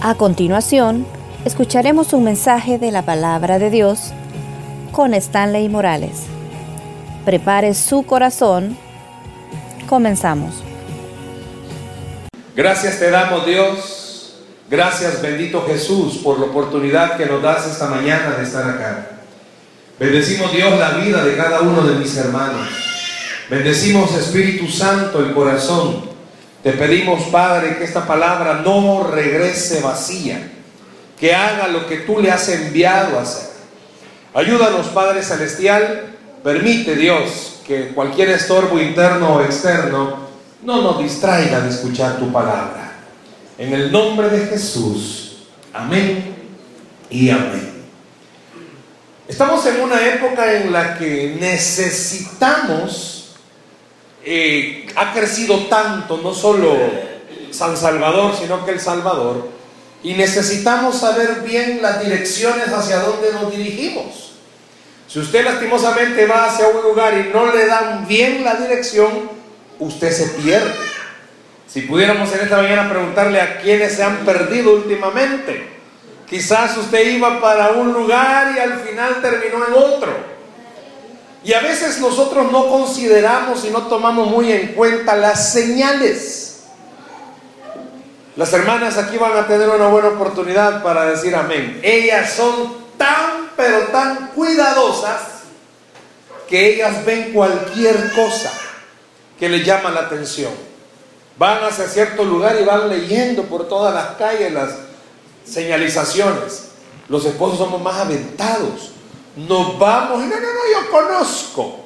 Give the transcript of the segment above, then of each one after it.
A continuación, escucharemos un mensaje de la palabra de Dios con Stanley Morales. Prepare su corazón. Comenzamos. Gracias te damos Dios. Gracias bendito Jesús por la oportunidad que nos das esta mañana de estar acá. Bendecimos Dios la vida de cada uno de mis hermanos. Bendecimos Espíritu Santo el corazón. Te pedimos Padre que esta palabra no regrese vacía, que haga lo que tú le has enviado a hacer. Ayúdanos Padre Celestial, permite Dios que cualquier estorbo interno o externo no nos distraiga de escuchar tu palabra. En el nombre de Jesús, amén y amén. Estamos en una época en la que necesitamos, eh, ha crecido tanto, no solo San Salvador, sino que El Salvador, y necesitamos saber bien las direcciones hacia dónde nos dirigimos. Si usted lastimosamente va hacia un lugar y no le dan bien la dirección, usted se pierde. Si pudiéramos en esta mañana preguntarle a quienes se han perdido últimamente, Quizás usted iba para un lugar y al final terminó en otro. Y a veces nosotros no consideramos y no tomamos muy en cuenta las señales. Las hermanas aquí van a tener una buena oportunidad para decir amén. Ellas son tan, pero tan cuidadosas que ellas ven cualquier cosa que les llama la atención. Van hacia cierto lugar y van leyendo por todas las calles las señalizaciones. Los esposos somos más aventados. Nos vamos y no, no, no, yo conozco.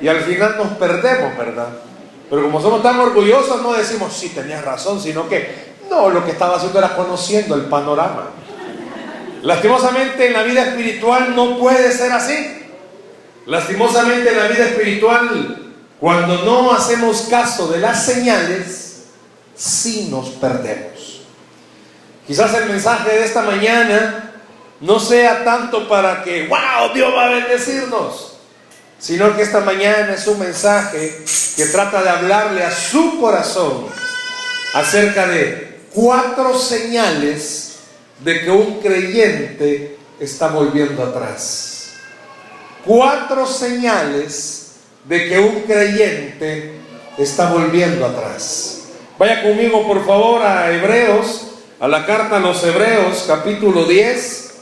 Y al final nos perdemos, ¿verdad? Pero como somos tan orgullosos, no decimos, sí, tenías razón, sino que no, lo que estaba haciendo era conociendo el panorama. Lastimosamente en la vida espiritual no puede ser así. Lastimosamente en la vida espiritual, cuando no hacemos caso de las señales, sí nos perdemos. Quizás el mensaje de esta mañana no sea tanto para que, wow, Dios va a bendecirnos, sino que esta mañana es un mensaje que trata de hablarle a su corazón acerca de cuatro señales de que un creyente está volviendo atrás. Cuatro señales de que un creyente está volviendo atrás. Vaya conmigo por favor a Hebreos a la carta a los Hebreos capítulo 10,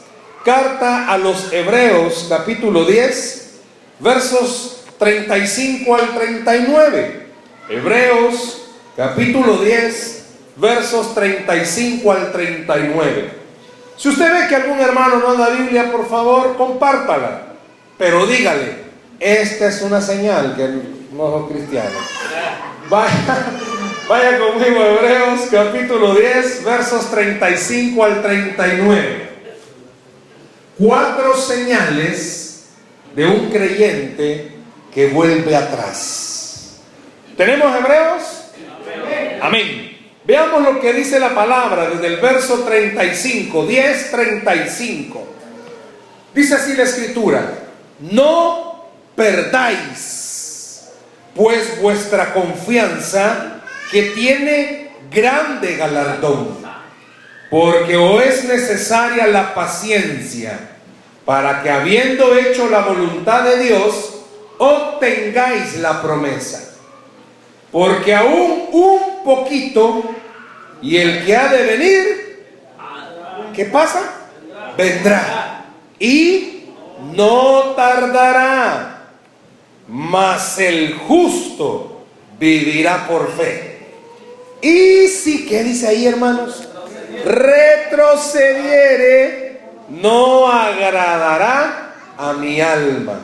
carta a los Hebreos capítulo 10, versos 35 al 39. Hebreos capítulo 10, versos 35 al 39. Si usted ve que algún hermano no da Biblia, por favor, compártala, pero dígale, esta es una señal que no es cristiano. Vaya, Vaya conmigo Hebreos capítulo 10, versos 35 al 39. Cuatro señales de un creyente que vuelve atrás. ¿Tenemos Hebreos? Amén. Veamos lo que dice la palabra desde el verso 35, 10, 35. Dice así la escritura, no perdáis pues vuestra confianza que tiene grande galardón, porque o es necesaria la paciencia para que habiendo hecho la voluntad de Dios, obtengáis la promesa. Porque aún un poquito, y el que ha de venir, ¿qué pasa? Vendrá. Y no tardará, mas el justo vivirá por fe. Y si, ¿qué dice ahí, hermanos? Retrocediere, no agradará a mi alma.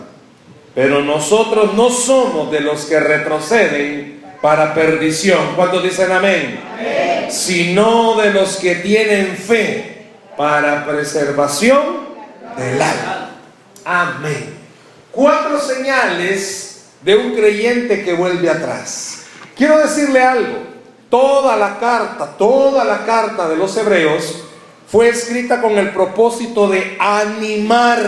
Pero nosotros no somos de los que retroceden para perdición. ¿Cuántos dicen amén? amén? Sino de los que tienen fe para preservación del alma. Amén. Cuatro señales de un creyente que vuelve atrás. Quiero decirle algo. Toda la carta, toda la carta de los hebreos fue escrita con el propósito de animar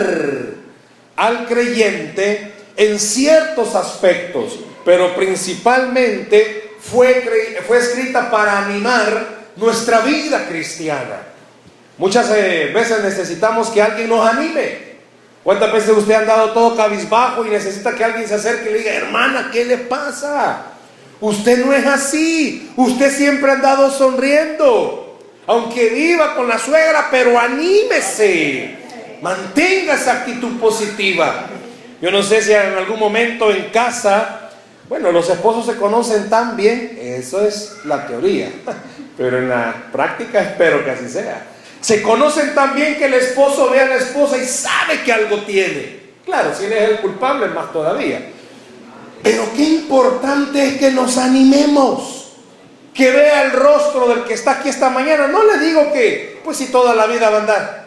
al creyente en ciertos aspectos, pero principalmente fue, fue escrita para animar nuestra vida cristiana. Muchas eh, veces necesitamos que alguien nos anime. ¿Cuántas veces usted ha andado todo cabizbajo y necesita que alguien se acerque y le diga, hermana, ¿qué le pasa? Usted no es así. Usted siempre ha andado sonriendo. Aunque viva con la suegra, pero anímese. Mantenga esa actitud positiva. Yo no sé si en algún momento en casa, bueno, los esposos se conocen tan bien, eso es la teoría, pero en la práctica espero que así sea. Se conocen tan bien que el esposo ve a la esposa y sabe que algo tiene. Claro, si él es el culpable, más todavía. Pero qué importante es que nos animemos, que vea el rostro del que está aquí esta mañana. No le digo que, pues si toda la vida va a andar.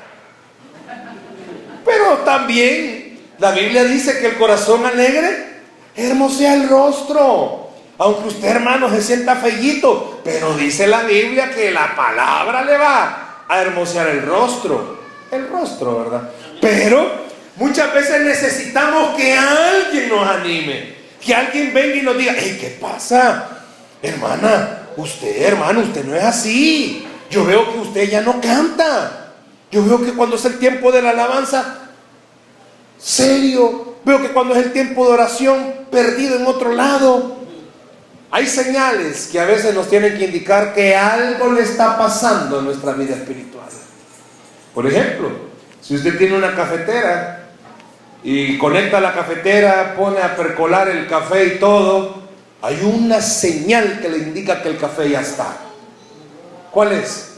Pero también la Biblia dice que el corazón alegre hermosea el rostro. Aunque usted, hermano, se sienta fellito, pero dice la Biblia que la palabra le va a hermosear el rostro. El rostro, ¿verdad? Pero muchas veces necesitamos que alguien nos anime. Que alguien venga y nos diga, hey, ¿qué pasa? Hermana, usted, hermano, usted no es así. Yo veo que usted ya no canta. Yo veo que cuando es el tiempo de la alabanza, serio. Veo que cuando es el tiempo de oración, perdido en otro lado. Hay señales que a veces nos tienen que indicar que algo le está pasando en nuestra vida espiritual. Por ejemplo, si usted tiene una cafetera y conecta la cafetera, pone a percolar el café y todo, hay una señal que le indica que el café ya está. ¿Cuál es?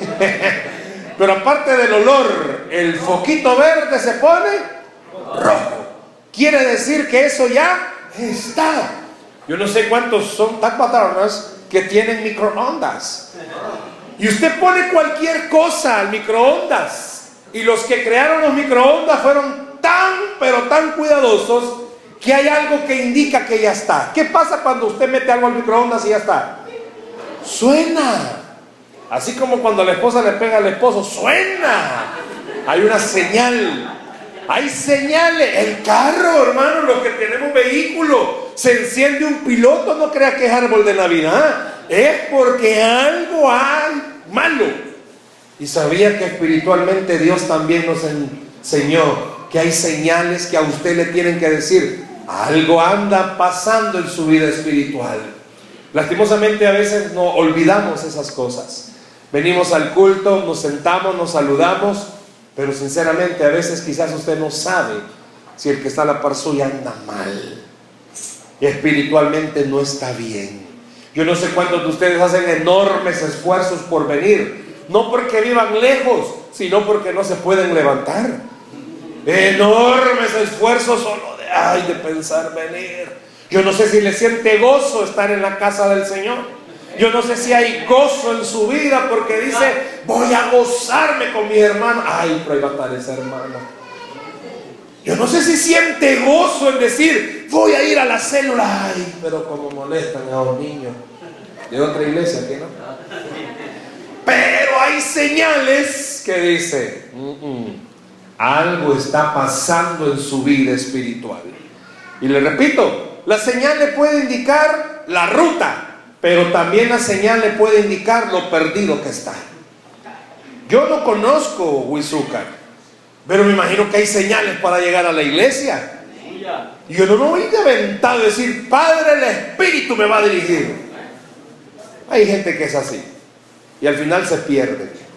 Pero aparte del olor, el foquito verde se pone rojo. Quiere decir que eso ya está. Yo no sé cuántos son tan patronas que tienen microondas. Y usted pone cualquier cosa al microondas. Y los que crearon los microondas fueron tan, pero tan cuidadosos que hay algo que indica que ya está. ¿Qué pasa cuando usted mete algo al microondas y ya está? Suena. Así como cuando la esposa le pega al esposo, suena. Hay una señal. Hay señales. El carro, hermano, los que tenemos vehículo, se enciende un piloto, no crea que es árbol de Navidad. Es porque algo hay malo. Y sabía que espiritualmente Dios también nos enseñó que hay señales que a usted le tienen que decir, algo anda pasando en su vida espiritual. Lastimosamente a veces no olvidamos esas cosas. Venimos al culto, nos sentamos, nos saludamos, pero sinceramente a veces quizás usted no sabe si el que está a la par suya anda mal. Espiritualmente no está bien. Yo no sé cuántos de ustedes hacen enormes esfuerzos por venir, no porque vivan lejos, sino porque no se pueden levantar enormes esfuerzos solo de, ay, de pensar venir. Yo no sé si le siente gozo estar en la casa del Señor. Yo no sé si hay gozo en su vida porque dice, voy a gozarme con mi hermano. Ay, pero ahí va a estar ese hermano. Yo no sé si siente gozo en decir, voy a ir a la célula. Ay, pero como molestan a los niños de otra iglesia, ¿qué no? Pero hay señales que dice, algo está pasando en su vida espiritual. Y le repito, la señal le puede indicar la ruta, pero también la señal le puede indicar lo perdido que está. Yo no conozco Huizúcar, pero me imagino que hay señales para llegar a la iglesia. Y yo no me voy de aventado a decir, Padre, el Espíritu me va a dirigir. Hay gente que es así. Y al final se pierde.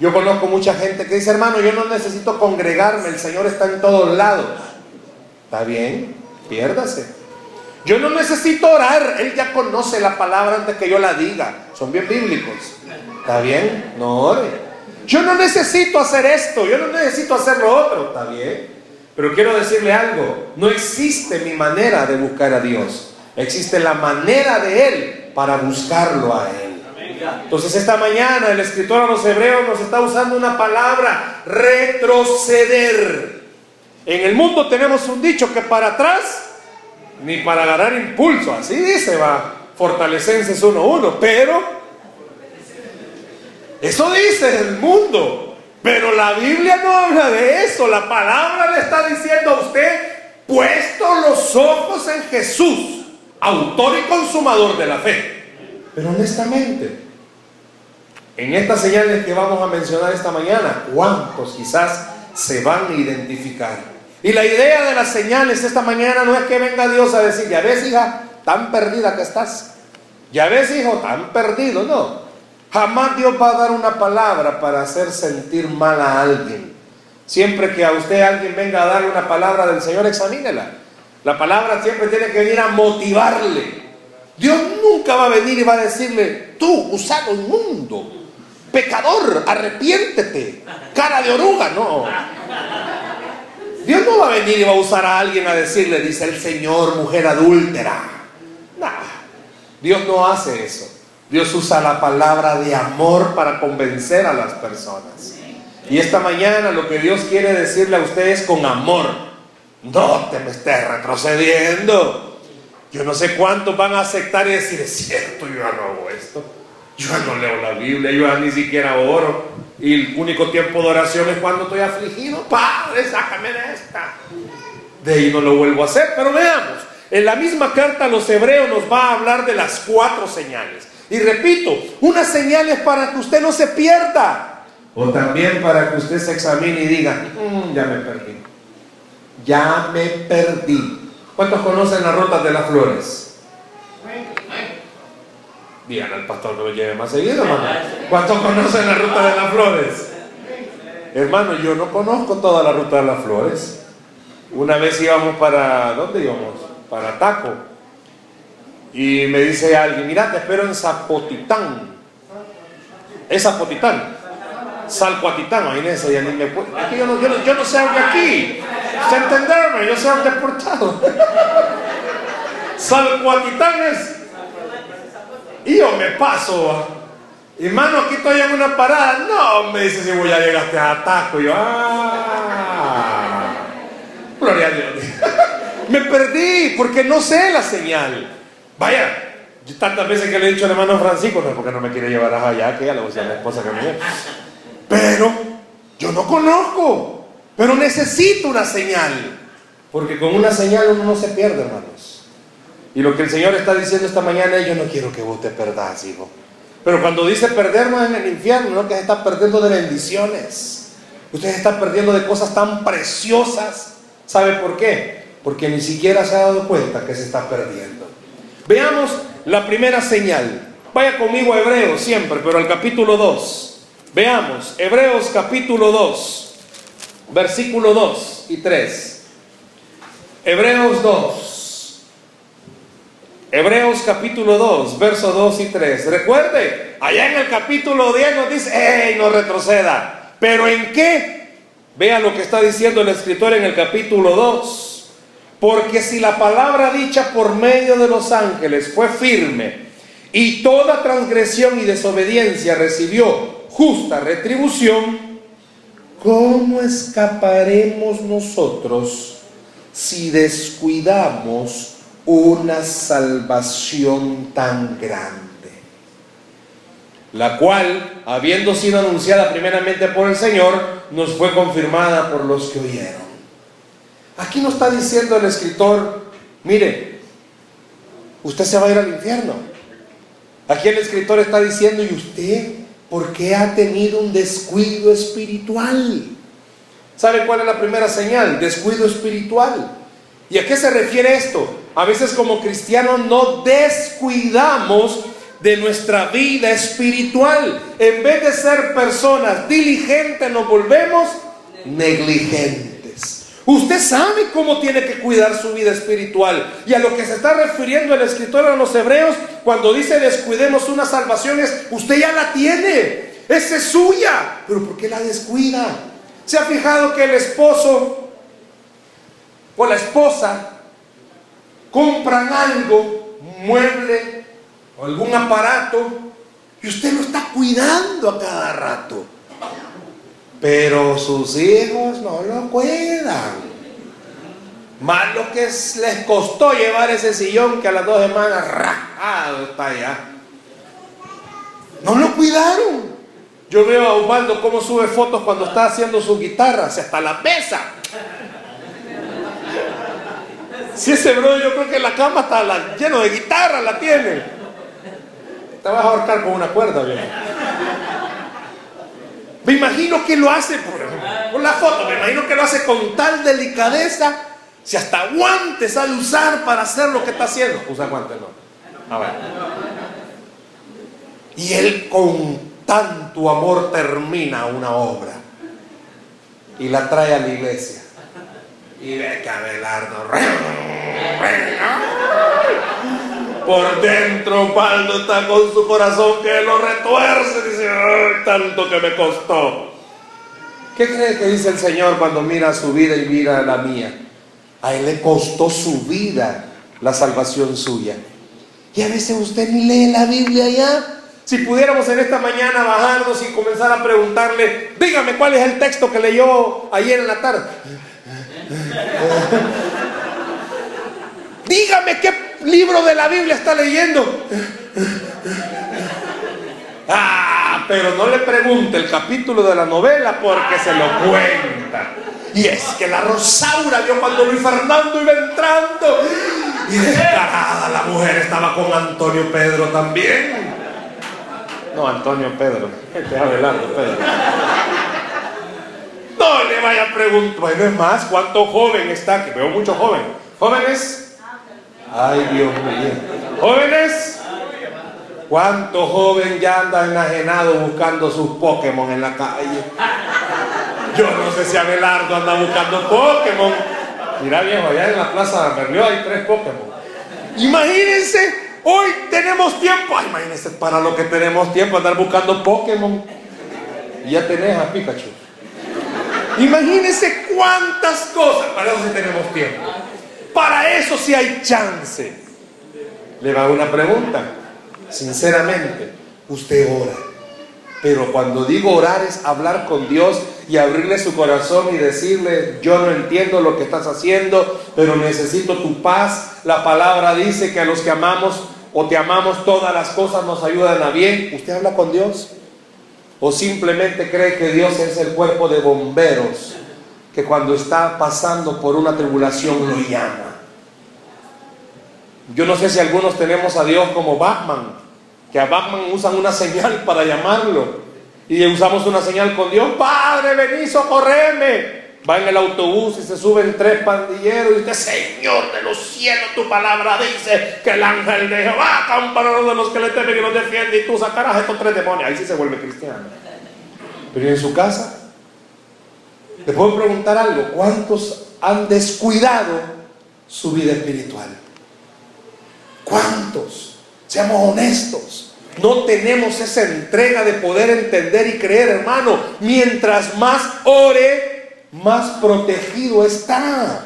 Yo conozco mucha gente que dice, hermano, yo no necesito congregarme, el Señor está en todos lados. Está bien, piérdase. Yo no necesito orar, Él ya conoce la palabra antes que yo la diga. Son bien bíblicos. Está bien, no ore. Yo no necesito hacer esto, yo no necesito hacer lo otro. Está bien. Pero quiero decirle algo, no existe mi manera de buscar a Dios. Existe la manera de Él para buscarlo a Él. Entonces esta mañana el escritor a los hebreos nos está usando una palabra, retroceder. En el mundo tenemos un dicho que para atrás, ni para agarrar impulso, así dice, va, Fortalecenses 1.1, pero eso dice el mundo, pero la Biblia no habla de eso, la palabra le está diciendo a usted, puesto los ojos en Jesús, autor y consumador de la fe. Pero honestamente, En estas señales que vamos a mencionar esta mañana, ¿cuántos quizás se van a identificar? Y la idea de las señales esta mañana no es que venga Dios a decir, ya ves hija, tan perdida que estás. Ya ves hijo, tan perdido. No. Jamás Dios va a dar una palabra para hacer sentir mal a alguien. Siempre que a usted alguien venga a darle una palabra del Señor, examínela. La palabra siempre tiene que venir a motivarle. Dios nunca va a venir y va a decirle, tú, gusano inmundo, pecador, arrepiéntete, cara de oruga, no. Dios no va a venir y va a usar a alguien a decirle, dice el Señor, mujer adúltera. No, Dios no hace eso. Dios usa la palabra de amor para convencer a las personas. Y esta mañana lo que Dios quiere decirle a ustedes con amor, no te me estés retrocediendo. Yo no sé cuántos van a aceptar y decir, es cierto, yo no hago esto. Yo no leo la Biblia, yo ni siquiera oro. Y el único tiempo de oración es cuando estoy afligido. Padre, sácame de esta. De ahí no lo vuelvo a hacer. Pero veamos, en la misma carta a los hebreos nos va a hablar de las cuatro señales. Y repito, una señal es para que usted no se pierda. O también para que usted se examine y diga, "Mm, ya me perdí. Ya me perdí. ¿Cuántos conocen las rutas de las flores? Digan al pastor que lo lleve más seguido, hermano. ¿Cuántos conocen la ruta de las flores? Hermano, yo no conozco toda la ruta de las flores. Una vez íbamos para, ¿dónde íbamos? Para Taco. Y me dice alguien, mira, te espero en Zapotitán. ¿Es Zapotitán? Salcuatitán, imagínense, ya ni me puedo. Es que yo no, yo no, yo no sé aquí. ¿Se entenderme? Yo soy un deportado. Salcuatitán es. Y yo me paso. Hermano, aquí estoy en una parada. No, me dice si voy a llegaste a Taco. Y yo, ah. Gloria a Dios. me perdí porque no sé la señal. Vaya, yo tantas veces que le he dicho al hermano Francisco, no es porque no me quiere llevar allá, que ya le voy a la esposa que me lleve. Pero yo no conozco, pero necesito una señal. Porque con una señal uno no se pierde, hermanos. Y lo que el Señor está diciendo esta mañana es, yo no quiero que vos te perdás, hijo. Pero cuando dice perder no es en el infierno, no que se está perdiendo de bendiciones. Usted se está perdiendo de cosas tan preciosas. ¿Sabe por qué? Porque ni siquiera se ha dado cuenta que se está perdiendo. Veamos la primera señal. Vaya conmigo a Hebreos siempre, pero al capítulo 2. Veamos, Hebreos capítulo 2, versículo 2 y 3. Hebreos 2. Hebreos capítulo 2, verso 2 y 3. Recuerde, allá en el capítulo 10 nos dice, ¡Ey, no retroceda! ¿Pero en qué? Vea lo que está diciendo el escritor en el capítulo 2. Porque si la palabra dicha por medio de los ángeles fue firme y toda transgresión y desobediencia recibió justa retribución, ¿cómo escaparemos nosotros si descuidamos una salvación tan grande? La cual, habiendo sido anunciada primeramente por el Señor, nos fue confirmada por los que oyeron. Aquí no está diciendo el escritor, mire, usted se va a ir al infierno. Aquí el escritor está diciendo, ¿y usted por qué ha tenido un descuido espiritual? ¿Sabe cuál es la primera señal? Descuido espiritual. ¿Y a qué se refiere esto? A veces como cristianos no descuidamos de nuestra vida espiritual. En vez de ser personas diligentes, nos volvemos negligentes. Usted sabe cómo tiene que cuidar su vida espiritual. Y a lo que se está refiriendo el escritor a los hebreos, cuando dice descuidemos una salvación, es usted ya la tiene. Esa es suya. Pero ¿por qué la descuida? ¿Se ha fijado que el esposo o la esposa compran algo, un mueble algún aparato, y usted lo está cuidando a cada rato? Pero sus hijos no lo cuidan. Más lo que les costó llevar ese sillón que a las dos semanas rajado está allá. No lo cuidaron. Yo veo a Osvaldo cómo sube fotos cuando está haciendo su guitarra, hasta la mesa. Si ese bro, yo creo que la cama está lleno de guitarra, la tiene. Te vas a ahorcar con una cuerda, bien. Me imagino que lo hace, por, la foto, me imagino que lo hace con tal delicadeza, si hasta guantes de usar para hacer lo que está haciendo. Usa guantes, no. A ver. Y él con tanto amor termina una obra y la trae a la iglesia. Y ve que Abelardo por dentro Paldo está con su corazón que lo retuerce. Dice, tanto que me costó. ¿Qué cree que dice el Señor cuando mira su vida y mira la mía? A Él le costó su vida la salvación suya. Y a veces usted ni lee la Biblia ya. Si pudiéramos en esta mañana bajarnos y comenzar a preguntarle, dígame cuál es el texto que leyó ayer en la tarde. dígame qué libro de la Biblia está leyendo. Ah, pero no le pregunte el capítulo de la novela porque se lo cuenta. Y es que la Rosaura vio cuando Luis Fernando iba entrando. Y descarada la mujer estaba con Antonio Pedro también. No, Antonio Pedro. Este es Abelardo Pedro. Vaya a preguntar. Bueno, es más, ¿cuánto joven está aquí? Veo mucho joven. ¿Jóvenes? Ay, Dios mío. ¿Jóvenes? ¿Cuánto joven ya anda enajenado buscando sus Pokémon en la calle? Yo no sé si Abelardo anda buscando Pokémon. Mira viejo, allá en la plaza de Berlioz hay tres Pokémon. Imagínense Hoy tenemos tiempo. Ay, imagínense, para lo que tenemos tiempo, andar buscando Pokémon. Y ya tenés a Pikachu. Imagínense cuántas cosas. Para eso sí tenemos tiempo. Para eso sí hay chance. Le va una pregunta. Sinceramente, usted ora. Pero cuando digo orar es hablar con Dios y abrirle su corazón y decirle, yo no entiendo lo que estás haciendo, pero necesito tu paz. La palabra dice que a los que amamos o te amamos todas las cosas nos ayudan a bien. ¿Usted habla con Dios? ¿O simplemente cree que Dios es el cuerpo de bomberos que cuando está pasando por una tribulación lo llama? Yo no sé si algunos tenemos a Dios como Batman que a Batman usan una señal para llamarlo. Y usamos una señal con Dios, Padre, vení, socorreme. Va en el autobús y se suben tres pandilleros y dice, Señor de los cielos, tu palabra dice que el ángel de Jehová camparado de los que le temen y los defiende y tú sacarás estos tres demonios. Ahí sí se vuelve cristiano. Pero en su casa, le puedo preguntar algo, ¿cuántos han descuidado su vida espiritual? ¿Cuántos? Seamos honestos. No tenemos esa entrega de poder entender y creer, hermano. Mientras más ore, más protegido está.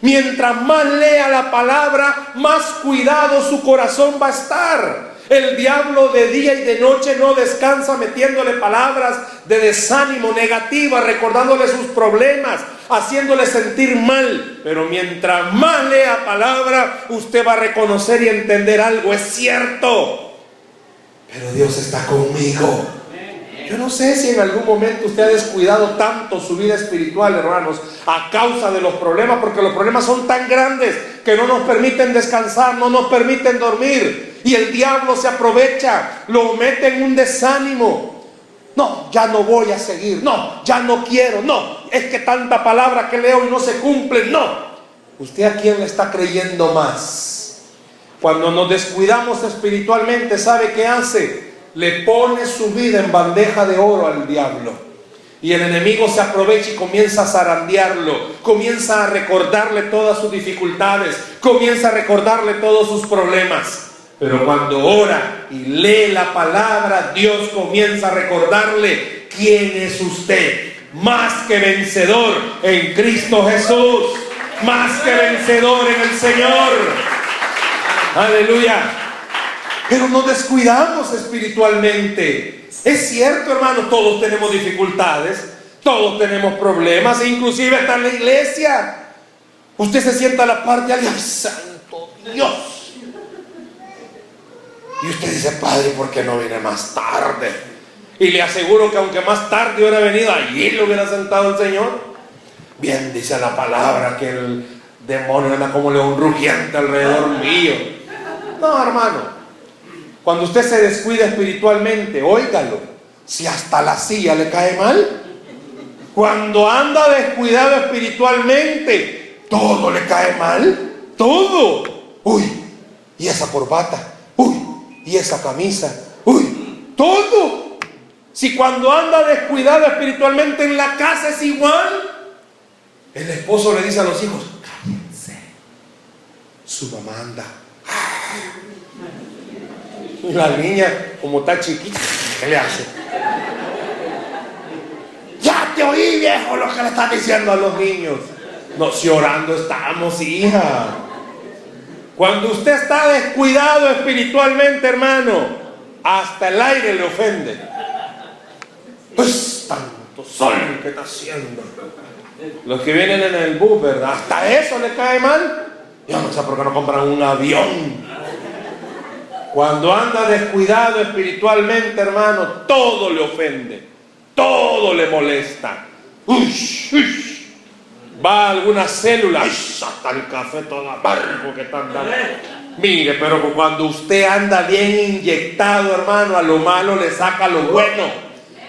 Mientras más lea la palabra, más cuidado su corazón va a estar. El diablo de día y de noche no descansa metiéndole palabras de desánimo negativa, recordándole sus problemas, haciéndole sentir mal. Pero mientras más lea palabra, usted va a reconocer y entender algo. Es cierto. Pero Dios está conmigo. Yo no sé si en algún momento usted ha descuidado tanto su vida espiritual, hermanos, a causa de los problemas, porque los problemas son tan grandes que no nos permiten descansar, no nos permiten dormir. Y el diablo se aprovecha, lo mete en un desánimo. No, ya no voy a seguir. No, ya no quiero. No, es que tanta palabra que leo y no se cumple. No. ¿Usted a quién le está creyendo más? Cuando nos descuidamos espiritualmente, ¿sabe qué hace? Le pone su vida en bandeja de oro al diablo. Y el enemigo se aprovecha y comienza a zarandearlo, comienza a recordarle todas sus dificultades, comienza a recordarle todos sus problemas. Pero cuando ora y lee la palabra, Dios comienza a recordarle quién es usted. Más que vencedor en Cristo Jesús. Más que vencedor en el Señor. Aleluya. Pero nos descuidamos espiritualmente. Es cierto, hermano, todos tenemos dificultades, todos tenemos problemas, inclusive hasta en la iglesia. Usted se sienta a la parte de alguien, santo Dios y usted dice, Padre, ¿por qué no viene más tarde? Y le aseguro que aunque más tarde hubiera venido, allí lo hubiera sentado el Señor. Bien dice la palabra que el demonio anda como león rugiente alrededor mío. No, hermano. Cuando usted se descuida espiritualmente, óigalo. Si hasta la silla le cae mal. Cuando anda descuidado espiritualmente, todo le cae mal. Todo. Uy, y esa corbata. Uy, y esa camisa. Uy, todo. Si cuando anda descuidado espiritualmente en la casa es igual, el esposo le dice a los hijos, cállense. Su mamá anda. La niña, como está chiquita, ¿qué le hace? Ya te oí, viejo, lo que le estás diciendo a los niños. No, si orando estamos, hija. Cuando usted está descuidado espiritualmente, hermano, hasta el aire le ofende. Pues tanto sol que está haciendo. Los que vienen en el bus, ¿verdad? Hasta eso le cae mal. Yo no sé por qué no compran un avión. Cuando anda descuidado espiritualmente, hermano, todo le ofende. Todo le molesta. Va a alguna célula. hasta el café todo. Mire, pero cuando usted anda bien inyectado, hermano, a lo malo le saca lo bueno.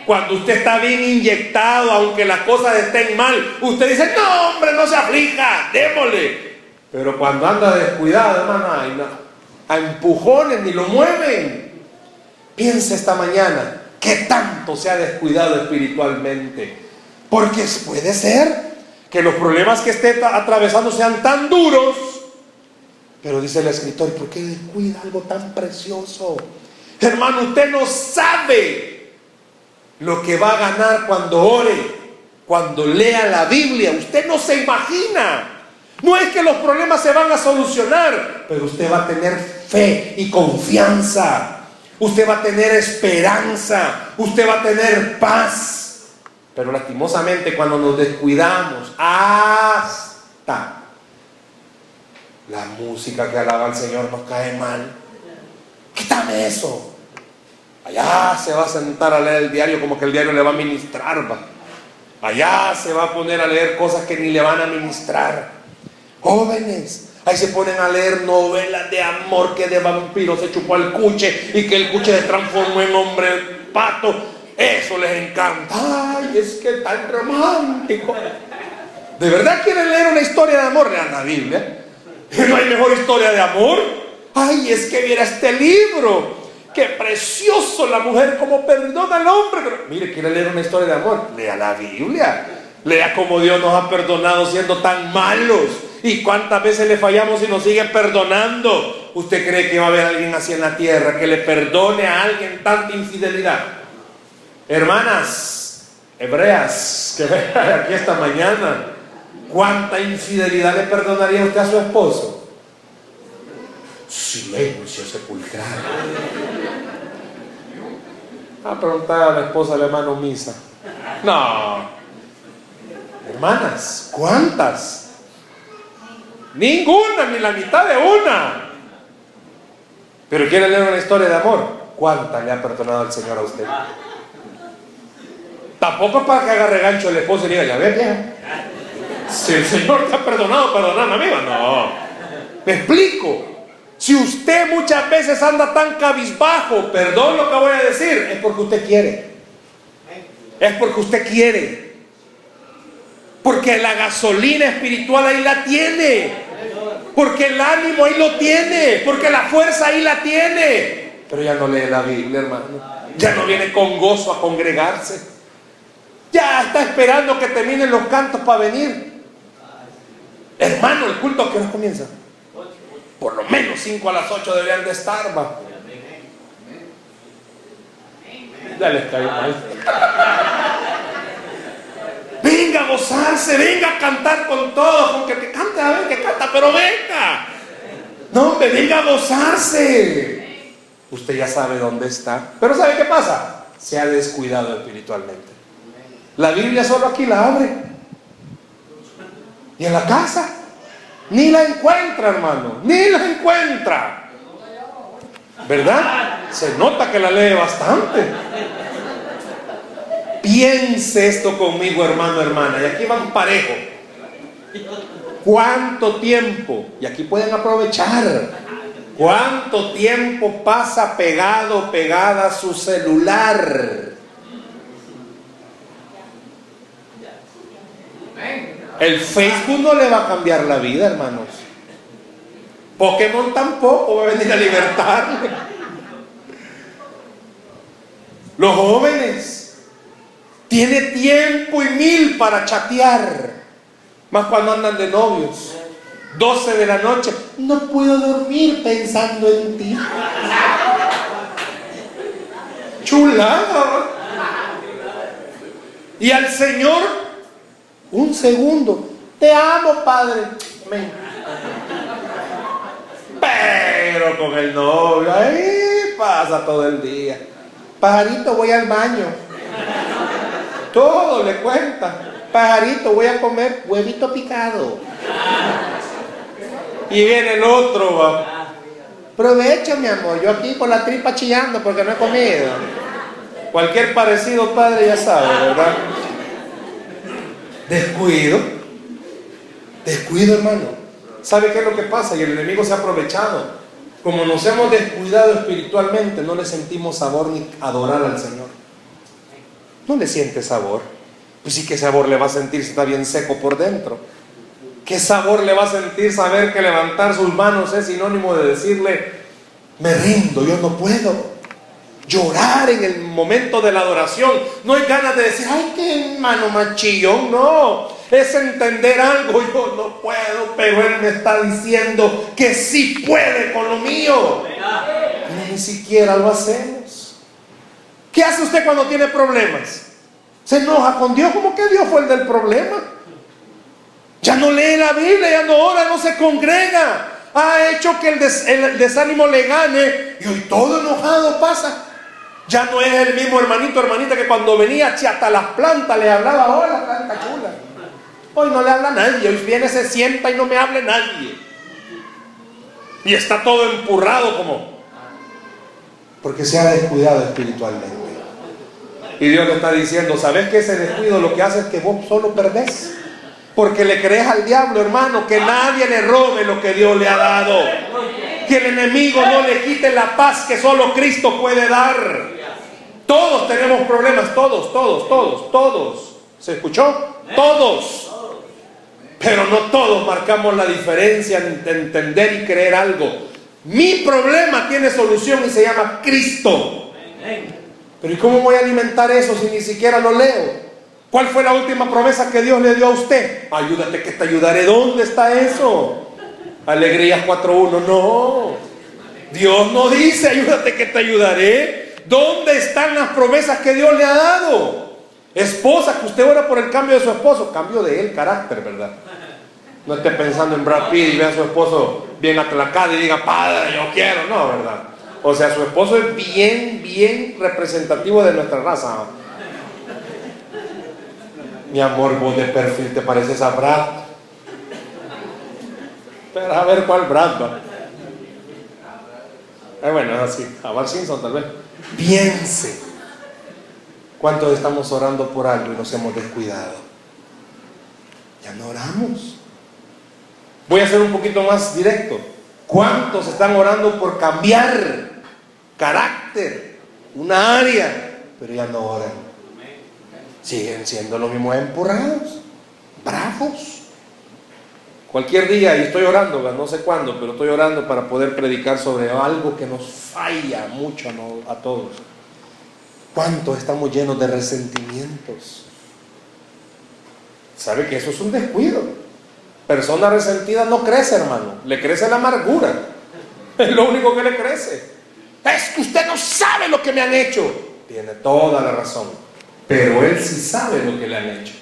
Cuando usted está bien inyectado, aunque las cosas estén mal, usted dice, no, hombre, no se aflija, démosle. Pero cuando anda descuidado, hermano, a empujones ni lo mueven. Piensa esta mañana, ¿qué tanto se ha descuidado espiritualmente? Porque puede ser que los problemas que esté atravesando sean tan duros, pero dice el escritor, ¿por qué descuida algo tan precioso? Hermano, usted no sabe lo que va a ganar cuando ore, cuando lea la Biblia. Usted no se imagina. No es que los problemas se van a solucionar, pero usted va a tener fe y confianza. Usted va a tener esperanza. Usted va a tener paz. Pero lastimosamente cuando nos descuidamos, hasta la música que alaba al Señor nos cae mal. Quítame eso. Allá se va a sentar a leer el diario como que el diario le va a ministrar. Allá se va a poner a leer cosas que ni le van a ministrar. Jóvenes, ahí se ponen a leer novelas de amor que de vampiro se chupó al cuche y que el cuche se transformó en hombre pato. Eso les encanta. Ay, es que tan romántico. ¿De verdad quieren leer una historia de amor? Lean la Biblia. ¿No hay mejor historia de amor? Ay, es que viera este libro qué precioso la mujer como perdona al hombre. mire, quiere leer una historia de amor, lea la Biblia. Lea cómo Dios nos ha perdonado siendo tan malos. Y cuántas veces le fallamos y nos sigue perdonando. ¿Usted cree que va a haber alguien así en la tierra que le perdone a alguien tanta infidelidad? Hermanas, hebreas, que vengan aquí esta mañana, ¿cuánta infidelidad le perdonaría usted a su esposo? Silencio sepulcral. A preguntar a la esposa del hermano Misa. No. Hermanas, ¿cuántas? Ninguna, ni la mitad de una. Pero quiere leer una historia de amor. ¿Cuánta le ha perdonado el Señor a usted? Tampoco para que haga regancho el esposo y diga, ya ves, Si el Señor te ha perdonado, perdoname a mí. No. Me explico. Si usted muchas veces anda tan cabizbajo, perdón lo que voy a decir, es porque usted quiere. Es porque usted quiere. Porque la gasolina espiritual ahí la tiene. Porque el ánimo ahí lo tiene. Porque la fuerza ahí la tiene. Pero ya no lee la Biblia, hermano. Ya no viene con gozo a congregarse. Ya está esperando que terminen los cantos para venir. Hermano, el culto que nos comienza. Por lo menos 5 a las 8 deberían de estar, va. Ya les cayó. Venga a gozarse, venga a cantar con todos, con que te cante, a ver que canta, pero venga. No, hombre, venga a gozarse. Usted ya sabe dónde está. Pero ¿sabe qué pasa? Se ha descuidado espiritualmente. La Biblia solo aquí la abre. Y en la casa. Ni la encuentra, hermano. Ni la encuentra. ¿Verdad? Se nota que la lee bastante. Piense esto conmigo, hermano, hermana. Y aquí van parejo. ¿Cuánto tiempo? Y aquí pueden aprovechar. ¿Cuánto tiempo pasa pegado, pegada a su celular? El Facebook no le va a cambiar la vida, hermanos. Pokémon tampoco va a venir a libertarle. Los jóvenes tiene tiempo y mil para chatear, más cuando andan de novios. 12 de la noche, no puedo dormir pensando en ti. Chulada. Y al Señor, un segundo, te amo, Padre. Pero con el novio, ahí pasa todo el día. Pajarito, voy al baño. Todo le cuenta. Pajarito, voy a comer huevito picado. Y viene el otro, va. Provecho, mi amor. Yo aquí con la tripa chillando porque no he comido. Cualquier parecido, padre, ya sabe, ¿verdad? Descuido. Descuido, hermano. ¿Sabe qué es lo que pasa? Y el enemigo se ha aprovechado. Como nos hemos descuidado espiritualmente, no le sentimos sabor ni adorar al Señor. No le siente sabor. Pues sí, ¿qué sabor le va a sentir si está bien seco por dentro? ¿Qué sabor le va a sentir saber que levantar sus manos es sinónimo de decirle, me rindo, yo no puedo? Llorar en el momento de la adoración. No hay ganas de decir, ay, qué mano machillón, no. Es entender algo, yo no puedo, pero Él me está diciendo que sí puede con lo mío. Ni siquiera lo hacemos. ¿Qué hace usted cuando tiene problemas? Se enoja con Dios como que Dios fue el del problema. Ya no lee la Biblia, ya no ora, no se congrega. Ha hecho que el, desánimo le gane y hoy todo enojado pasa. Ya no es el mismo hermanito, hermanita que cuando venía hasta las plantas le hablaba, hola planta chula. Hoy no le habla nadie, hoy viene, se sienta y no me hable nadie. Y está todo empurrado como... Porque se ha descuidado espiritualmente. Y Dios le está diciendo, ¿sabes que ese descuido lo que hace es que vos solo perdés? Porque le crees al diablo, hermano, que nadie le robe lo que Dios le ha dado. Que el enemigo no le quite la paz que solo Cristo puede dar. Todos tenemos problemas, todos, todos, todos, todos. ¿Se escuchó? Todos. Pero no todos marcamos la diferencia en entender y creer algo. Mi problema tiene solución y se llama Cristo. Pero ¿y cómo voy a alimentar eso si ni siquiera lo leo? ¿Cuál fue la última promesa que Dios le dio a usted? Ayúdate que te ayudaré. ¿Dónde está eso? Alegrías 4.1. No. Dios no dice, ayúdate que te ayudaré. ¿Dónde están las promesas que Dios le ha dado? Esposa, que usted ora por el cambio de su esposo. Cambio de él, carácter, ¿verdad? No esté pensando en Brad Pitt y vea a su esposo bien atlacado y diga, padre, yo quiero. No, ¿verdad? O sea, su esposo es bien, bien representativo de nuestra raza. Mi amor, vos de perfil te pareces a Brad. Pero a ver cuál Brad va. Eh, bueno, así, a Bar Simpson tal vez. Piense. ¿Cuántos estamos orando por algo y nos hemos descuidado? Ya no oramos. Voy a ser un poquito más directo. ¿Cuántos están orando por cambiar carácter, una área, pero ya no oran? siguen siendo los mismos empurrados, bravos. Cualquier día, y estoy orando, no sé cuándo, pero estoy orando para poder predicar sobre algo que nos falla mucho a todos. ¿Cuántos estamos llenos de resentimientos? ¿Sabe que eso es un descuido? Persona resentida no crece, hermano. Le crece la amargura. Es lo único que le crece. Es que usted no sabe lo que me han hecho. Tiene toda la razón. Pero él sí sabe lo que le han hecho.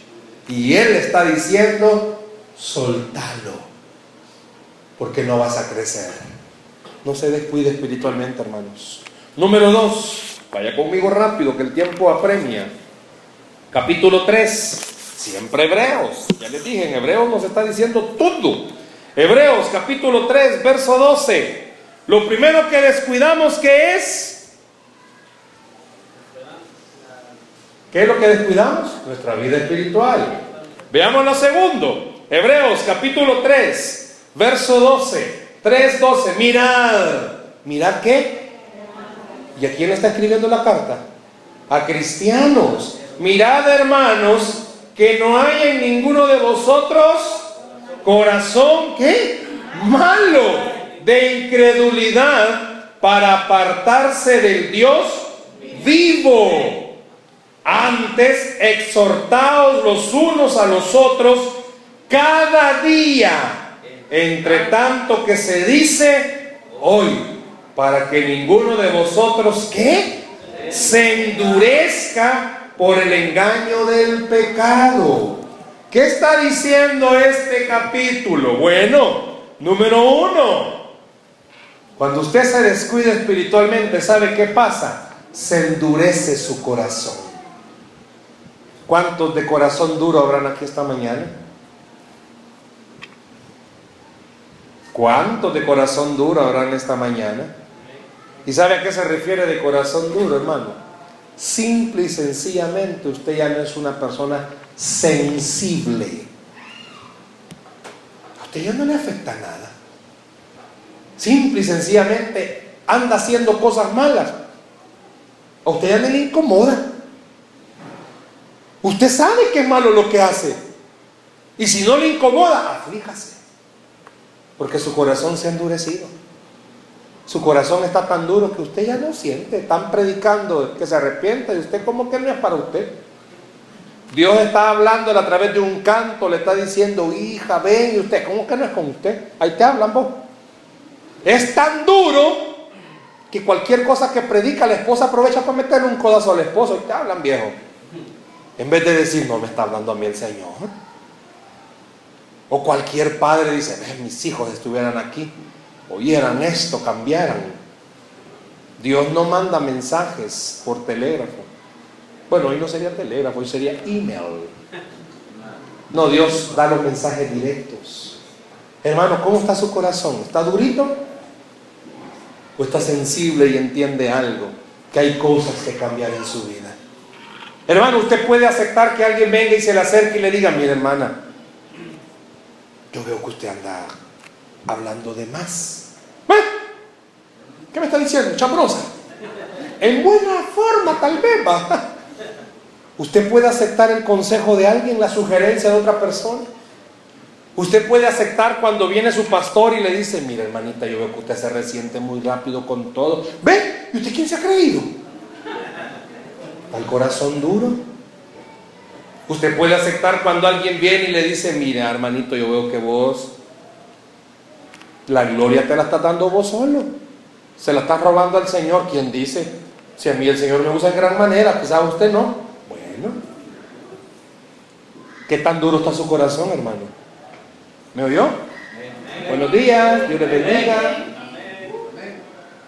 Y él está diciendo, soltalo, porque no vas a crecer. No se descuide espiritualmente, hermanos. Número dos, vaya conmigo rápido, que el tiempo apremia. Capítulo 3, siempre Hebreos. Ya les dije, en Hebreos nos está diciendo todo. Hebreos capítulo 3, verso 12. Lo primero que descuidamos que es ¿Qué es lo que descuidamos? Nuestra vida espiritual. Veamos lo segundo. Hebreos capítulo 3, verso 12. 3, 12. Mirad. ¿Mirad qué? ¿Y a quién está escribiendo la carta? A cristianos. Mirad, hermanos, que no haya en ninguno de vosotros corazón, ¿qué? Malo, de incredulidad para apartarse del Dios vivo. Antes, exhortaos los unos a los otros cada día, entre tanto que se dice hoy, para que ninguno de vosotros. Se endurezca por el engaño del pecado. ¿Qué está diciendo este capítulo? Bueno, número uno, cuando usted se descuida espiritualmente, ¿sabe qué pasa? Se endurece su corazón. ¿Cuántos de corazón duro habrán aquí esta mañana? ¿Cuántos de corazón duro habrán esta mañana? ¿Y sabe a qué se refiere de corazón duro, hermano? Simple y sencillamente usted ya no es una persona sensible. A usted ya no le afecta nada. Simple y sencillamente anda haciendo cosas malas. A usted ya no le incomoda. Usted sabe que es malo lo que hace. Y si no le incomoda, aflíjase. Porque su corazón se ha endurecido. Su corazón está tan duro que usted ya no siente. Están predicando que se arrepienta y usted como que no es para usted. Dios está hablando a través de un canto, le está diciendo, hija, ven y usted, ¿cómo que no es con usted? Ahí te hablan vos. Es tan duro que cualquier cosa que predica la esposa aprovecha para meterle un codazo al esposo y te hablan viejo. En vez de decir, no me está hablando a mí el Señor. O cualquier padre dice, mis hijos estuvieran aquí, oyeran esto, cambiaran. Dios no manda mensajes por telégrafo. Bueno, hoy no sería telégrafo, hoy sería email. No, Dios da los mensajes directos. Hermano, ¿cómo está su corazón? ¿Está durito? ¿O está sensible y entiende algo? Que hay cosas que cambiar en su vida. Hermano, usted puede aceptar que alguien venga y se le acerque y le diga, mire hermana, yo veo que usted anda hablando de más. ¿Eh? ¿Qué me está diciendo? Chambrosa. En buena forma, tal vez va. Usted puede aceptar el consejo de alguien, la sugerencia de otra persona. Usted puede aceptar cuando viene su pastor y le dice, mire hermanita, yo veo que usted se resiente muy rápido con todo. ¿Ve? ¿Y usted quién se ha creído? al corazón duro. Usted puede aceptar cuando alguien viene y le dice, mira hermanito, yo veo que vos, la gloria te la está dando vos solo. Se la está robando al Señor. quien dice? Si a mí el Señor me usa en gran manera, quizás usted no. Bueno. ¿Qué tan duro está su corazón, hermano? ¿Me oyó? Buenos días, Dios le bendiga.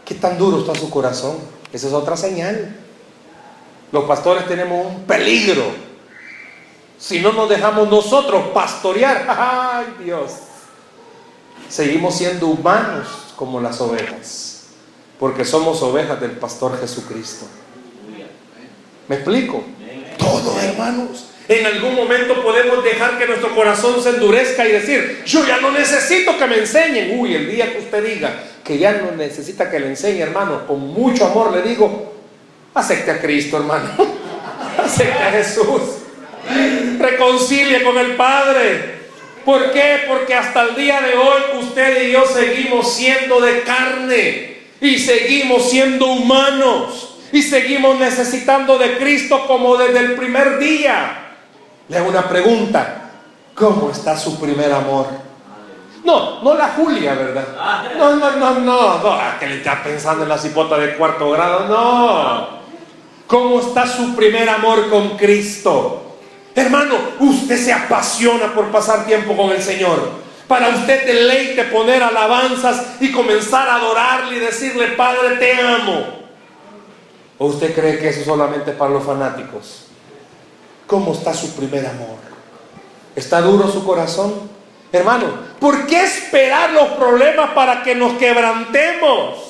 ¿Qué tan duro está su corazón? Esa es otra señal. Los pastores tenemos un peligro. Si no nos dejamos nosotros pastorear, ay Dios, seguimos siendo humanos como las ovejas, porque somos ovejas del pastor Jesucristo. ¿Me explico? Todo, hermanos. En algún momento podemos dejar que nuestro corazón se endurezca y decir, yo ya no necesito que me enseñen. Uy, el día que usted diga que ya no necesita que le enseñe, hermano, con mucho amor le digo, Acepte a Cristo, hermano. Acepte a Jesús. Reconcilie con el Padre. ¿Por qué? Porque hasta el día de hoy usted y yo seguimos siendo de carne y seguimos siendo humanos y seguimos necesitando de Cristo como desde el primer día. Le hago una pregunta. ¿Cómo está su primer amor? No, no la Julia, ¿verdad? No, no, no, no, no, que le está pensando en la cipota de cuarto grado, no. ¿Cómo está su primer amor con Cristo? Hermano, usted se apasiona por pasar tiempo con el Señor. Para usted deleite poner alabanzas y comenzar a adorarle y decirle, Padre, te amo. ¿O usted cree que eso solamente es para los fanáticos? ¿Cómo está su primer amor? ¿Está duro su corazón? Hermano, ¿por qué esperar los problemas para que nos quebrantemos?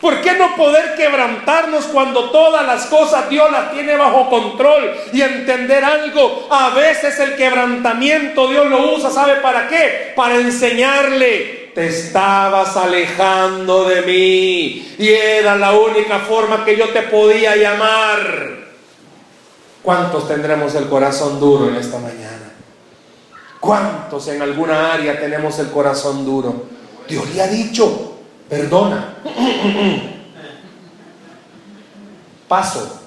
¿Por qué no poder quebrantarnos cuando todas las cosas Dios las tiene bajo control y entender algo? A veces el quebrantamiento Dios lo usa, ¿sabe para qué? Para enseñarle. Te estabas alejando de mí y era la única forma que yo te podía llamar. ¿Cuántos tendremos el corazón duro en esta mañana? ¿Cuántos en alguna área tenemos el corazón duro? Dios le ha dicho, perdona. Paso.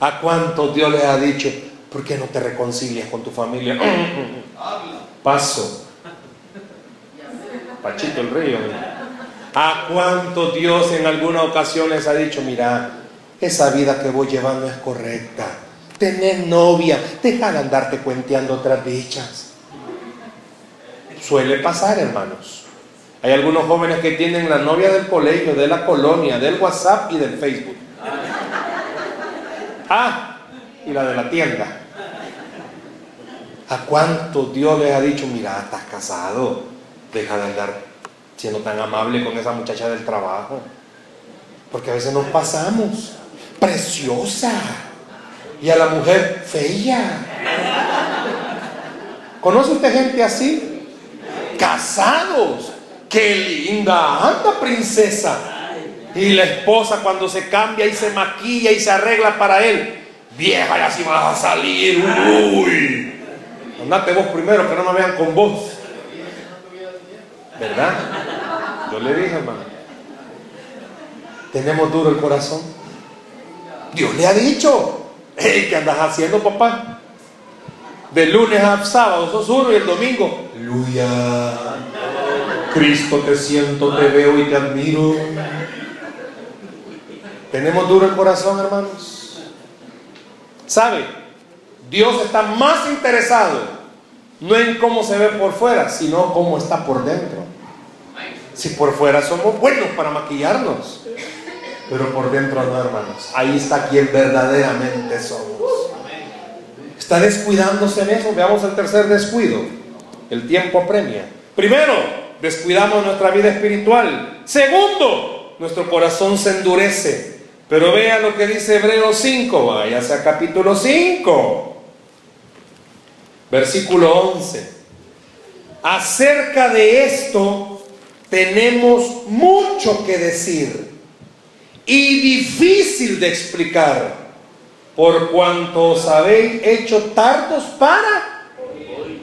¿A cuántos Dios le ha dicho, por qué no te reconcilias con tu familia? Paso. Pachito el río. ¿A cuántos Dios en alguna ocasión les ha dicho, mira, esa vida que voy llevando es correcta? Tener novia, deja de andarte cuenteando otras dichas. Suele pasar, hermanos. Hay algunos jóvenes que tienen la novia del colegio, de la colonia, del WhatsApp y del Facebook. Ah, y la de la tienda. ¿A cuánto Dios les ha dicho, mira, estás casado? Deja de andar siendo tan amable con esa muchacha del trabajo. Porque a veces nos pasamos. Preciosa. Y a la mujer fea. ¿Conoce usted gente así? Casados. Qué linda. Anda, princesa. Y la esposa cuando se cambia y se maquilla y se arregla para él. Vieja, ya si vas a salir. Uy. Andate vos primero, que no me vean con vos. ¿Verdad? Yo le dije, hermano. Tenemos duro el corazón. Dios le ha dicho. Hey, ¿Qué andas haciendo, papá? De lunes a sábado sos uno y el domingo. Aleluya. Cristo te siento, te veo y te admiro. Tenemos duro el corazón, hermanos. ¿Sabe? Dios está más interesado no en cómo se ve por fuera, sino cómo está por dentro. Si por fuera somos buenos para maquillarnos, pero por dentro no, hermanos. Ahí está quien verdaderamente somos. Está descuidándose en eso. Veamos el tercer descuido. El tiempo apremia. Primero, descuidamos nuestra vida espiritual. Segundo, nuestro corazón se endurece. Pero vea lo que dice Hebreos 5, váyase a capítulo 5, versículo 11. Acerca de esto tenemos mucho que decir y difícil de explicar, por cuanto os habéis hecho tardos para,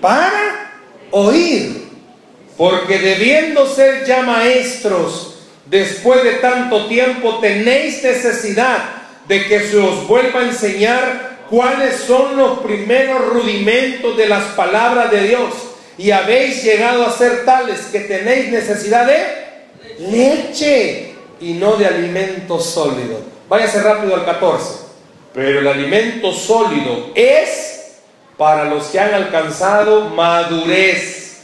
para oír, porque debiendo ser ya maestros, después de tanto tiempo tenéis necesidad de que se os vuelva a enseñar cuáles son los primeros rudimentos de las palabras de Dios. Y habéis llegado a ser tales que tenéis necesidad de leche y no de alimento sólido. Váyase rápido al 14. Pero el alimento sólido es para los que han alcanzado madurez,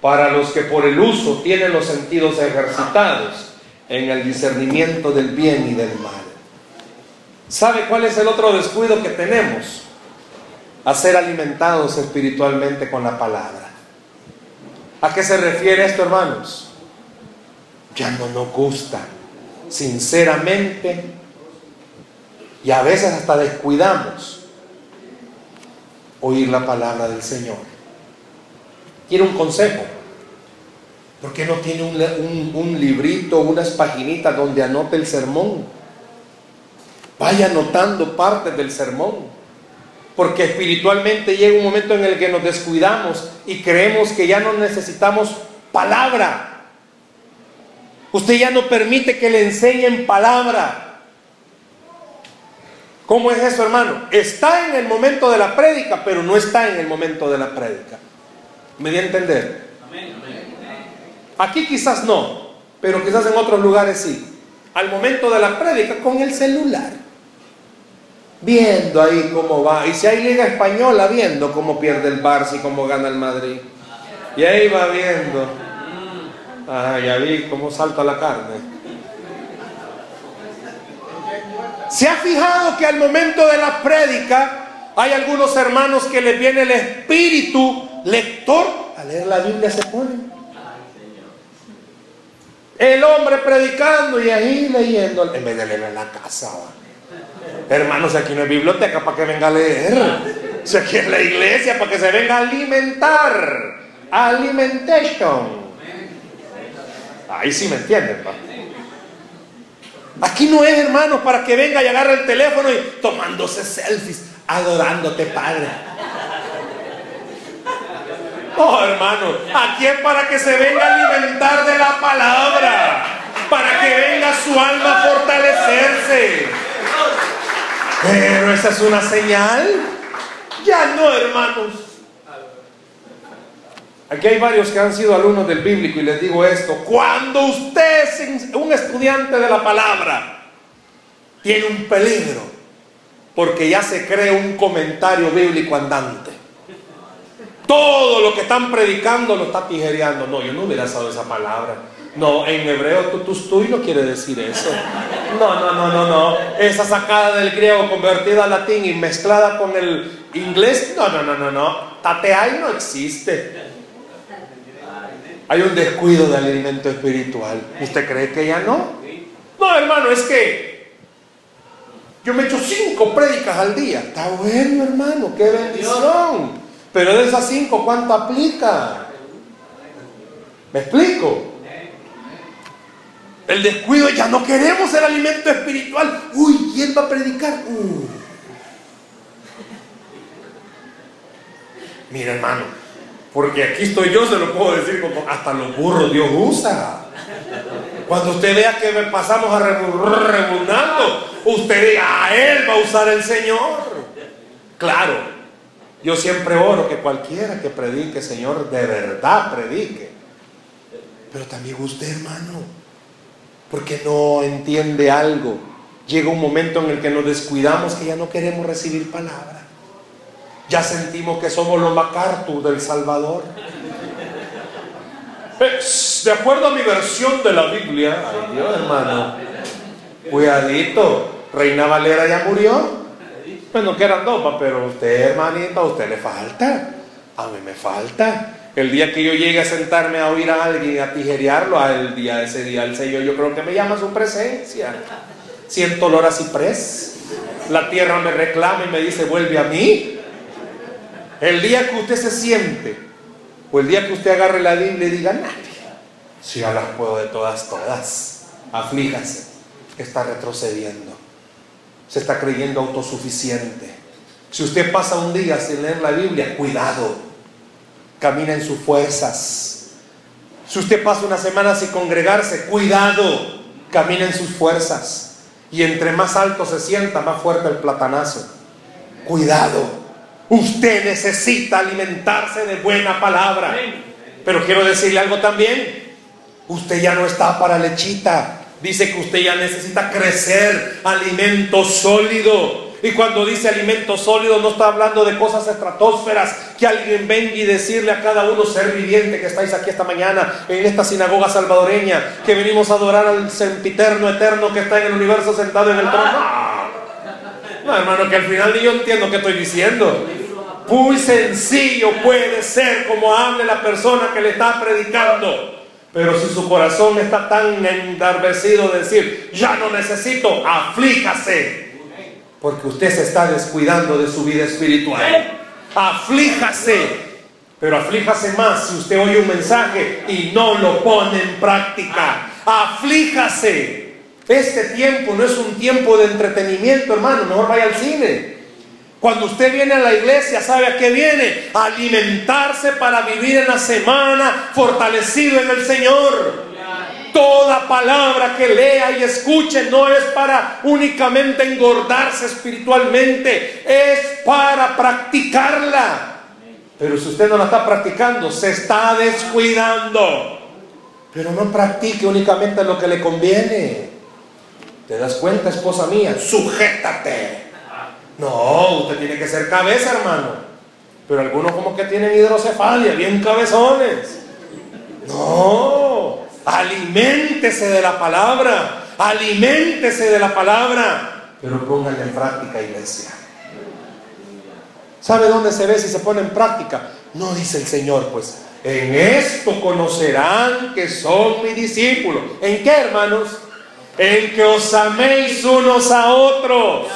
para los que por el uso tienen los sentidos ejercitados en el discernimiento del bien y del mal. ¿Sabe cuál es el otro descuido que tenemos? A ser alimentados espiritualmente con la palabra. ¿A qué se refiere esto, hermanos? Ya no nos gusta, sinceramente, y a veces hasta descuidamos oír la palabra del Señor. Quiero un consejo. ¿Por qué no tiene un, un, librito, unas paginitas donde anote el sermón? Vaya anotando partes del sermón. Porque espiritualmente llega un momento en el que nos descuidamos y creemos que ya no necesitamos palabra. Usted ya no permite que le enseñen palabra. ¿Cómo es eso, hermano? Está en el momento de la prédica, pero no está en el momento de la prédica. ¿Me di a entender? Aquí quizás no, pero quizás en otros lugares sí. Al momento de la prédica con el celular. Viendo ahí cómo va. Y si hay liga española, viendo cómo pierde el Barça y cómo gana el Madrid. Y ahí va viendo. Ah, ya vi cómo salta la carne. ¿Se ha fijado que al momento de la prédica hay algunos hermanos que les viene el espíritu lector a leer la Biblia se ponen? El hombre predicando y ahí leyendo, en vez de leer en la casa. Hermanos, aquí no hay biblioteca para que venga a leer. Si aquí es la iglesia para que se venga a alimentar. Alimentation. Ahí sí me entienden, Aquí no es, hermano, para que venga y agarre el teléfono y tomándose selfies, adorándote, Padre. Oh, hermano, aquí es para que se venga a alimentar de la palabra, para que venga su alma a fortalecerse. Pero esa es una señal. Ya no, hermanos. Aquí hay varios que han sido alumnos del bíblico y les digo esto. Cuando usted es un estudiante de la palabra, tiene un peligro, porque ya se cree un comentario bíblico andante. Todo lo que están predicando lo está tijereando. No, yo no hubiera usado esa palabra. No, en hebreo tutustuy no quiere decir eso. No, no, no, no, no. Esa sacada del griego convertida al latín y mezclada con el inglés, no, no, no, no, no. Tateai no existe. Hay un descuido del alimento espiritual. ¿Usted cree que ya no? No, hermano, es que yo me echo cinco prédicas al día. Está bueno, hermano, qué bendición. Pero de esas cinco, ¿cuánto aplica? ¿Me explico? El descuido, ya no queremos el alimento espiritual. Uy, ¿quién va a predicar? Uh. Mira, hermano, porque aquí estoy yo, se lo puedo decir, como hasta los burros Dios usa. Cuando usted vea que pasamos a rebundando, usted diga, a Él va a usar el Señor. Claro, yo siempre oro que cualquiera que predique, Señor, de verdad predique. Pero también usted, hermano, porque no entiende algo. Llega un momento en el que nos descuidamos que ya no queremos recibir palabra. Ya sentimos que somos los MacArthur del Salvador. De acuerdo a mi versión de la Biblia, ay Dios hermano, cuidadito, Reina Valera ya murió. Bueno, que eran dos, pero usted, hermanita, a usted le falta. A mí me falta. El día que yo llegue a sentarme a oír a alguien, a tijerearlo, el día, ese día el Señor, yo creo que me llama su presencia. Siento olor a ciprés. La tierra me reclama y me dice, vuelve a mí. El día que usted se siente, o el día que usted agarre la Biblia y diga, nadie, si yo las puedo de todas, todas, aflíjase, está retrocediendo, se está creyendo autosuficiente. Si usted pasa un día sin leer la Biblia, cuidado camina en sus fuerzas. Si usted pasa una semana sin congregarse, cuidado, camina en sus fuerzas. Y entre más alto se sienta, más fuerte el platanazo. Cuidado, usted necesita alimentarse de buena palabra. Pero quiero decirle algo también, usted ya no está para lechita. Dice que usted ya necesita crecer alimento sólido. Y cuando dice alimento sólido no está hablando de cosas estratosferas, que alguien venga y decirle a cada uno ser viviente que estáis aquí esta mañana en esta sinagoga salvadoreña, que venimos a adorar al sempiterno eterno que está en el universo sentado en el trono. No, hermano, que al final yo entiendo qué estoy diciendo. Muy sencillo puede ser como hable la persona que le está predicando. Pero si su corazón está tan endarvecido de decir, ya no necesito, aflíjase porque usted se está descuidando de su vida espiritual. Aflíjase, pero aflíjase más si usted oye un mensaje y no lo pone en práctica. Aflíjase. Este tiempo no es un tiempo de entretenimiento, hermano. Mejor vaya al cine. Cuando usted viene a la iglesia, ¿sabe a qué viene? Alimentarse para vivir en la semana fortalecido en el Señor. Toda palabra que lea y escuche no es para únicamente engordarse espiritualmente, es para practicarla. Pero si usted no la está practicando, se está descuidando. Pero no practique únicamente lo que le conviene. ¿Te das cuenta, esposa mía? Sujétate. No, usted tiene que ser cabeza, hermano. Pero algunos como que tienen hidrocefalia, bien cabezones. No, Aliméntese de la palabra, aliméntese de la palabra, pero póngala en práctica, iglesia. ¿Sabe dónde se ve si se pone en práctica? No dice el Señor, pues, en esto conocerán que son mis discípulos. ¿En qué, hermanos? En que os améis unos a otros.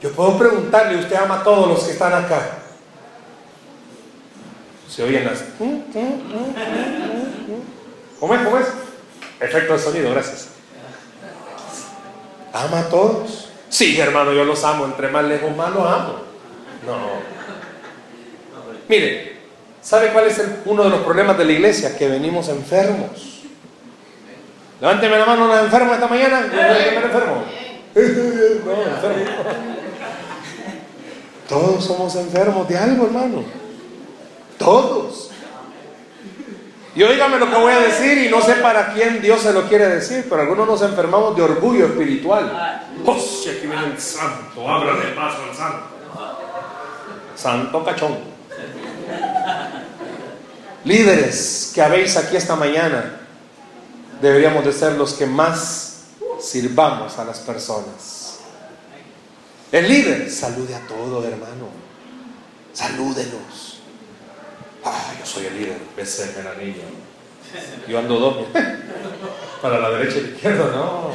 Yo puedo preguntarle, usted ama a todos los que están acá. Se oyen las... ¿Cómo es? ¿Cómo es? Efecto de sonido, gracias. ¿Ama a todos? Sí, hermano, yo los amo. Entre más lejos más los amo. No. Mire, ¿sabe cuál es uno de los problemas de la iglesia? Que venimos enfermos. Levánteme la mano, ¿no enfermo esta mañana? ¿No enfermo? No, enfermo. Todos somos enfermos de algo, hermano. Todos. Y oígame lo que voy a decir y no sé para quién Dios se lo quiere decir, pero algunos nos enfermamos de orgullo espiritual. ¡Hostia, aquí viene el santo! Ábrale paso al santo. Santo cachón. Líderes que habéis aquí esta mañana, deberíamos de ser los que más sirvamos a las personas. El líder, salude a todos, hermano. Salúdelos. Ah, yo soy el líder, ese el anillo. Yo ando dos. Para la derecha y la izquierda, no.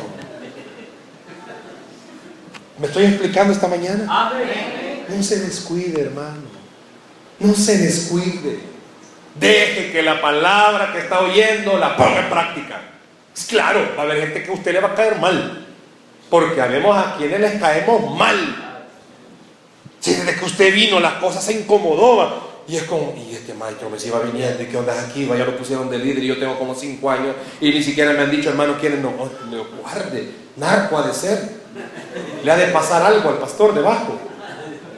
¿Me estoy explicando esta mañana? No se descuide, hermano. No se descuide. Deje que la palabra que está oyendo la ponga en práctica. Claro, va a haber gente que a usted le va a caer mal. Porque habemos a quienes les caemos mal. Si desde que usted vino las cosas se incomodó. Y es como, y este maestro me iba viniendo, ¿y qué onda aquí? Vaya lo pusieron de líder y yo tengo como cinco años y ni siquiera me han dicho, hermano, ¿quieren? No, me guarde, narco ha de ser. Le ha de pasar algo al pastor debajo.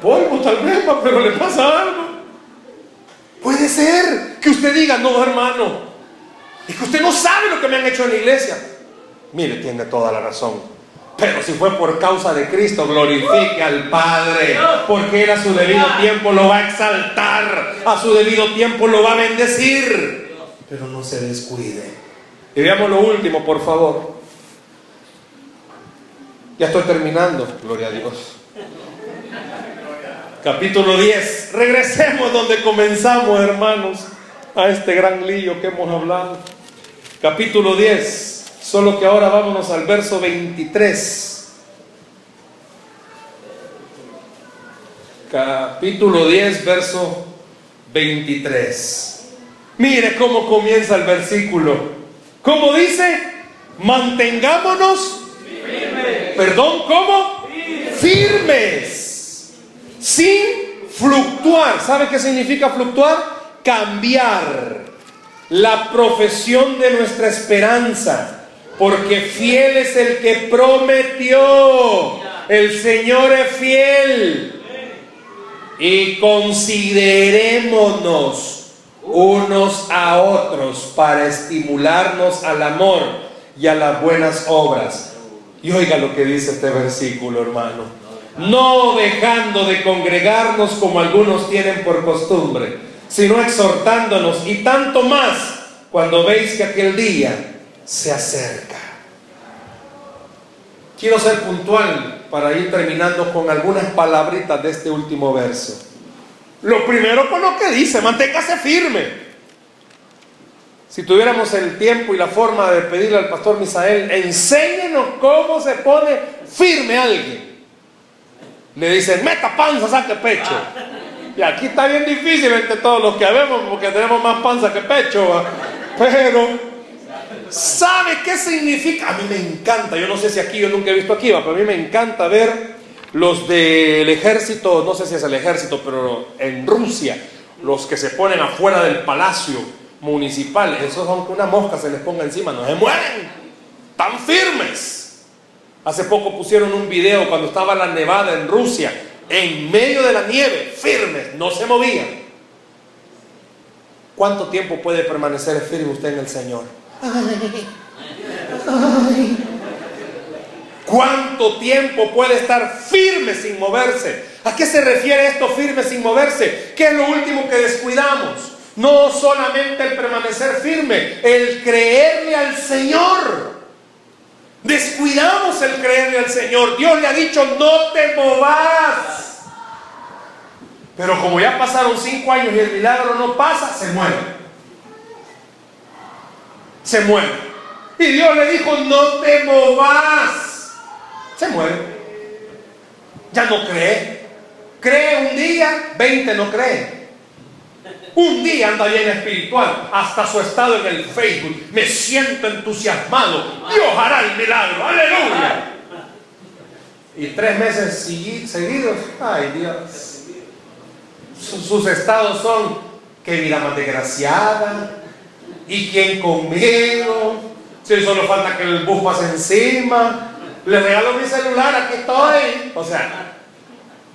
Polvo tal vez, pero le pasa algo. Puede ser que usted diga, no, hermano, es que usted no sabe lo que me han hecho en la iglesia. Mire, tiene toda la razón. Pero si fue por causa de Cristo, glorifique al Padre, porque Él a su debido tiempo lo va a exaltar, a su debido tiempo lo va a bendecir. Pero no se descuide. Y veamos lo último, por favor. Ya estoy terminando, gloria a Dios. Capítulo 10. Regresemos donde comenzamos, hermanos, a este gran lío que hemos hablado. Capítulo 10. Solo que ahora vámonos al verso 23. Capítulo 10, verso 23. Mire cómo comienza el versículo. ¿Cómo dice? Mantengámonos. Firmes. Perdón, ¿cómo? Firmes. Firmes. Sin fluctuar. ¿Sabe qué significa fluctuar? Cambiar la profesión de nuestra esperanza porque fiel es el que prometió. El Señor es fiel. Y considerémonos unos a otros para estimularnos al amor y a las buenas obras. Y oiga lo que dice este versículo, hermano. No dejando de congregarnos como algunos tienen por costumbre, sino exhortándonos y tanto más cuando veis que aquel día se acerca. Quiero ser puntual para ir terminando con algunas palabritas de este último verso. Lo primero con lo que dice, manténgase firme. Si tuviéramos el tiempo y la forma de pedirle al pastor Misael, enséñenos cómo se pone firme alguien. Le dicen, meta panza, saque pecho. Y aquí está bien difícil entre todos los que vemos porque tenemos más panza que pecho. Pero ¿Sabe qué significa? A mí me encanta, yo no sé si aquí, yo nunca he visto aquí, pero a mí me encanta ver los del ejército, no sé si es el ejército, pero en Rusia, los que se ponen afuera del palacio municipal, esos aunque una mosca se les ponga encima, no se mueren, tan firmes. Hace poco pusieron un video cuando estaba la nevada en Rusia, en medio de la nieve, firmes, no se movían. ¿Cuánto tiempo puede permanecer firme usted en el Señor? ¿Cuánto tiempo puede estar firme sin moverse? ¿A qué se refiere esto firme sin moverse? ¿Qué es lo último que descuidamos? No solamente el permanecer firme, el creerle al Señor. Descuidamos el creerle al Señor. Dios le ha dicho, no te movas. Pero como ya pasaron cinco años y el milagro no pasa, se muere se muere. Y Dios le dijo, no te movas. Se muere. Ya no cree. Cree un día, 20 no cree. Un día anda bien espiritual, hasta su estado en el Facebook. Me siento entusiasmado. Dios hará el milagro. Aleluya. Y tres meses seguidos, ay Dios. Sus estados son, qué vida más desgraciada, y quién conmigo, si solo falta que el bus pase encima, le regalo mi celular, aquí estoy. O sea,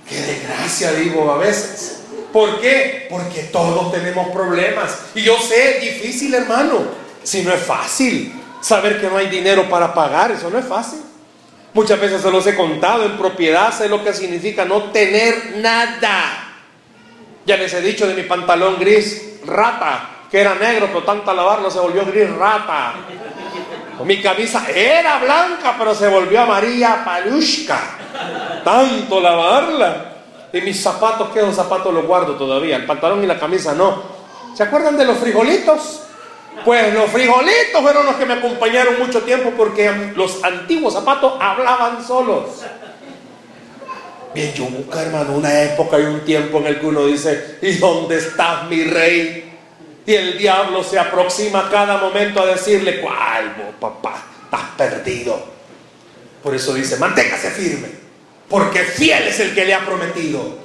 qué desgracia digo a veces. ¿Por qué? Porque todos tenemos problemas. Y yo sé, difícil hermano, si no es fácil saber que no hay dinero para pagar, eso no es fácil. Muchas veces se los he contado en propiedad, sé lo que significa no tener nada. Ya les he dicho de mi pantalón gris, rata, que era negro, pero tanto lavarlo se volvió gris rata. Mi camisa era blanca, pero se volvió amarilla palushka. Tanto lavarla. Y mis zapatos, que los zapatos los guardo todavía. El pantalón y la camisa no. ¿Se acuerdan de los frijolitos? Pues los frijolitos fueron los que me acompañaron mucho tiempo porque los antiguos zapatos hablaban solos. Bien, yo busco, hermano, una época y un tiempo en el que uno dice, ¿y dónde estás, mi rey? Y el diablo se aproxima a cada momento a decirle, ¿cuál, papá? Estás perdido. Por eso dice, manténgase firme, porque fiel es el que le ha prometido.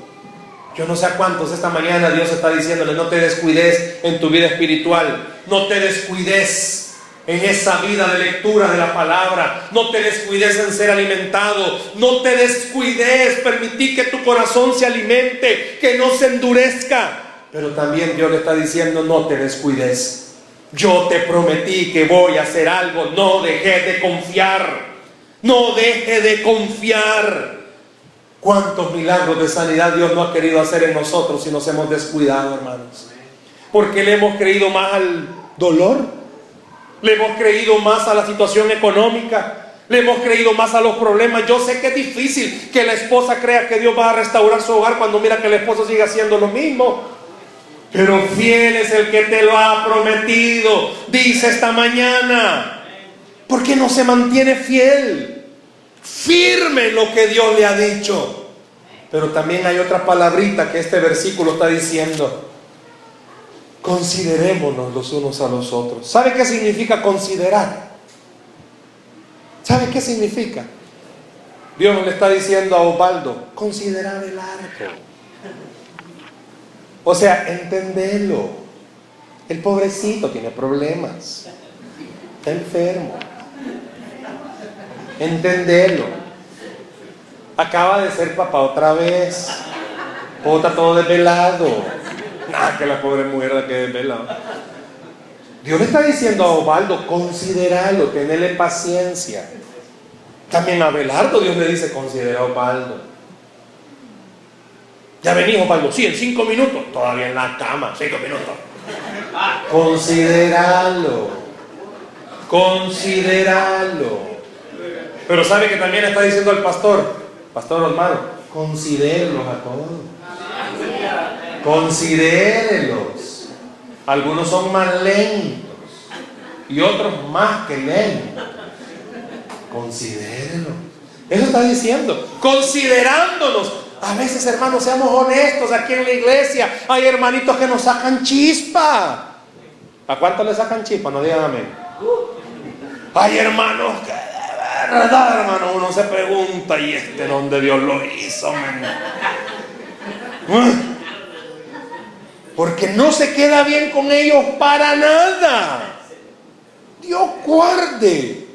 Yo no sé a cuántos esta mañana Dios está diciéndole, no te descuides en tu vida espiritual, no te descuides en esa vida de lectura de la palabra, no te descuides en ser alimentado, no te descuides, permití que tu corazón se alimente, que no se endurezca. Pero también Dios le está diciendo, no te descuides. Yo te prometí que voy a hacer algo, no dejes de confiar, no deje de confiar. ¿Cuántos milagros de sanidad Dios no ha querido hacer en nosotros si nos hemos descuidado, hermanos? Porque le hemos creído más al dolor, le hemos creído más a la situación económica, le hemos creído más a los problemas. Yo sé que es difícil que la esposa crea que Dios va a restaurar su hogar cuando mira que el esposo sigue haciendo lo mismo. Pero fiel es el que te lo ha prometido, dice esta mañana. Porque no se mantiene fiel firme lo que Dios le ha dicho. Pero también hay otra palabrita que este versículo está diciendo. Considerémonos los unos a los otros. ¿Sabe qué significa considerar? ¿Sabe qué significa? Dios le está diciendo a Osvaldo, considerar el arco. O sea, entenderlo. El pobrecito tiene problemas. Está enfermo entenderlo. Acaba de ser papá otra vez. Está todo desvelado. Nada, que la pobre mujer de que desvelado. Dios le está diciendo a Osvaldo, consideralo, tenerle paciencia. También a Belardo Dios le dice, considera a Osvaldo. Ya venimos, Osvaldo, sí, en cinco minutos. Todavía en la cama, cinco minutos. Consideralo. Consideralo. Pero sabe que también está diciendo el pastor, pastor Osmaro, considérelos a todos. Considérelos. Algunos son más lentos y otros más que lentos. Considérelos. Eso está diciendo, considerándonos. A veces, hermanos, seamos honestos aquí en la iglesia. Hay hermanitos que nos sacan chispa. ¿A cuánto le sacan chispa? No digan amén. Hay hermanos que verdad, hermano, uno se pregunta, ¿y este dónde Dios lo hizo? Porque no se queda bien con ellos para nada. Dios guarde.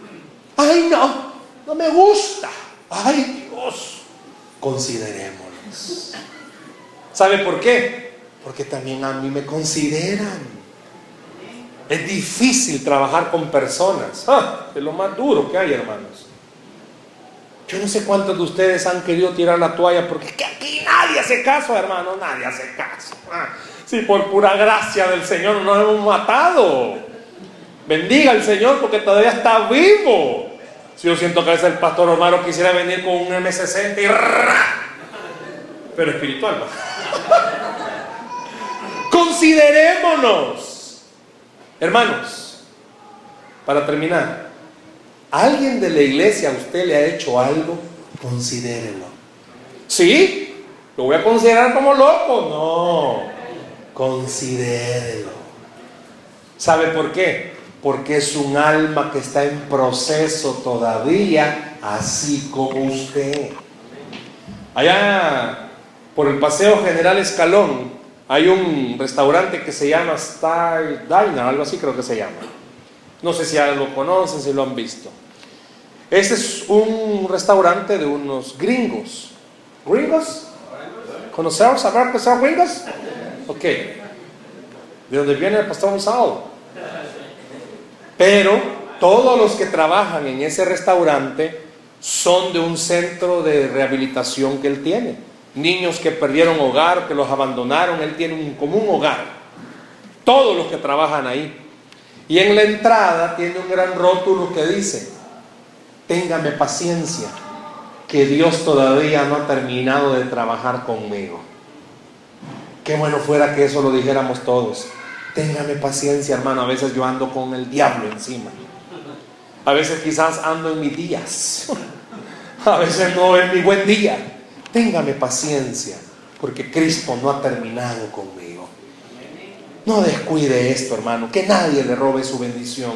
Ay, no, no me gusta. Ay, Dios. Considerémoslos. ¿Sabe por qué? Porque también a mí me consideran. Es difícil trabajar con personas. Ah, es lo más duro que hay, hermanos. Yo no sé cuántos de ustedes han querido tirar la toalla porque aquí nadie hace caso, hermano, nadie hace caso. Ah, si por pura gracia del Señor nos hemos matado. Bendiga al Señor porque todavía está vivo. Si yo siento que a veces el pastor Omar quisiera venir con un M60 y... Pero espiritual. Considerémonos Hermanos, para terminar, ¿alguien de la iglesia a usted le ha hecho algo? Considérelo. ¿Sí? ¿Lo voy a considerar como loco? No. Considérelo. ¿Sabe por qué? Porque es un alma que está en proceso todavía, así como usted. Allá por el Paseo General Escalón hay un restaurante que se llama Style Diner, algo así creo que se llama. No sé si ya lo conocen, si lo han visto. Este es un restaurante de unos gringos. ¿Gringos? ¿Conocemos? ¿Saber que son gringos? Ok. De donde viene el pastor Gonzalo. Pero todos los que trabajan en ese restaurante son de un centro de rehabilitación que él tiene. Niños que perdieron hogar, que los abandonaron, él tiene un, como un hogar. Todos los que trabajan ahí. Y en la entrada tiene un gran rótulo que dice, téngame paciencia, que Dios todavía no ha terminado de trabajar conmigo. Qué bueno fuera que eso lo dijéramos todos. Téngame paciencia, hermano. A veces yo ando con el diablo encima. A veces quizás ando en mis días. A veces no es mi buen día. Téngame paciencia, porque Cristo no ha terminado conmigo. No descuide esto, hermano. Que nadie le robe su bendición.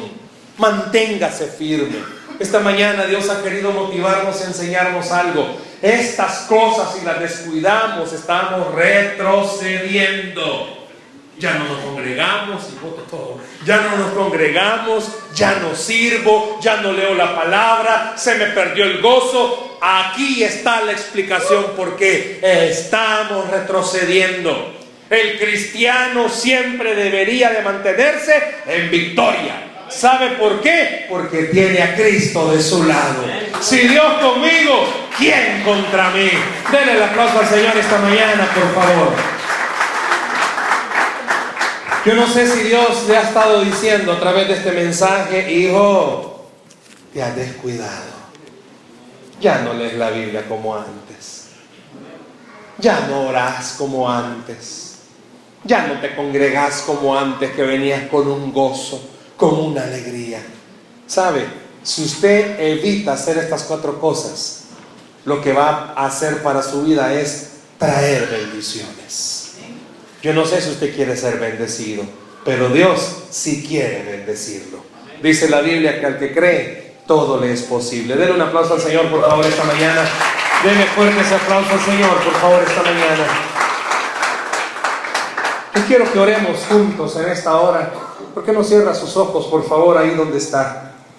Manténgase firme. Esta mañana Dios ha querido motivarnos y enseñarnos algo. Estas cosas, si las descuidamos, estamos retrocediendo. Ya no nos congregamos y voto todo. Ya no nos congregamos, ya no sirvo, ya no leo la palabra, se me perdió el gozo. Aquí está la explicación por qué estamos retrocediendo. El cristiano siempre debería de mantenerse en victoria. ¿Sabe por qué? Porque tiene a Cristo de su lado. Si Dios conmigo, ¿quién contra mí? Denle el aplauso al Señor esta mañana, por favor. Yo no sé si Dios le ha estado diciendo a través de este mensaje, hijo, te has descuidado. Ya no lees la Biblia como antes. Ya no oras como antes. Ya no te congregas como antes que venías con un gozo con una alegría. ¿Sabe? Si usted evita hacer estas cuatro cosas, lo que va a hacer para su vida es traer bendiciones. Yo no sé si usted quiere ser bendecido, pero Dios sí quiere bendecirlo. Dice la Biblia que al que cree, todo le es posible. Denle un aplauso al Señor, por favor, esta mañana. Denle fuerte ese aplauso al Señor, por favor, esta mañana. Yo quiero que oremos juntos en esta hora. ¿Por qué no cierra sus ojos, por favor, ahí donde está?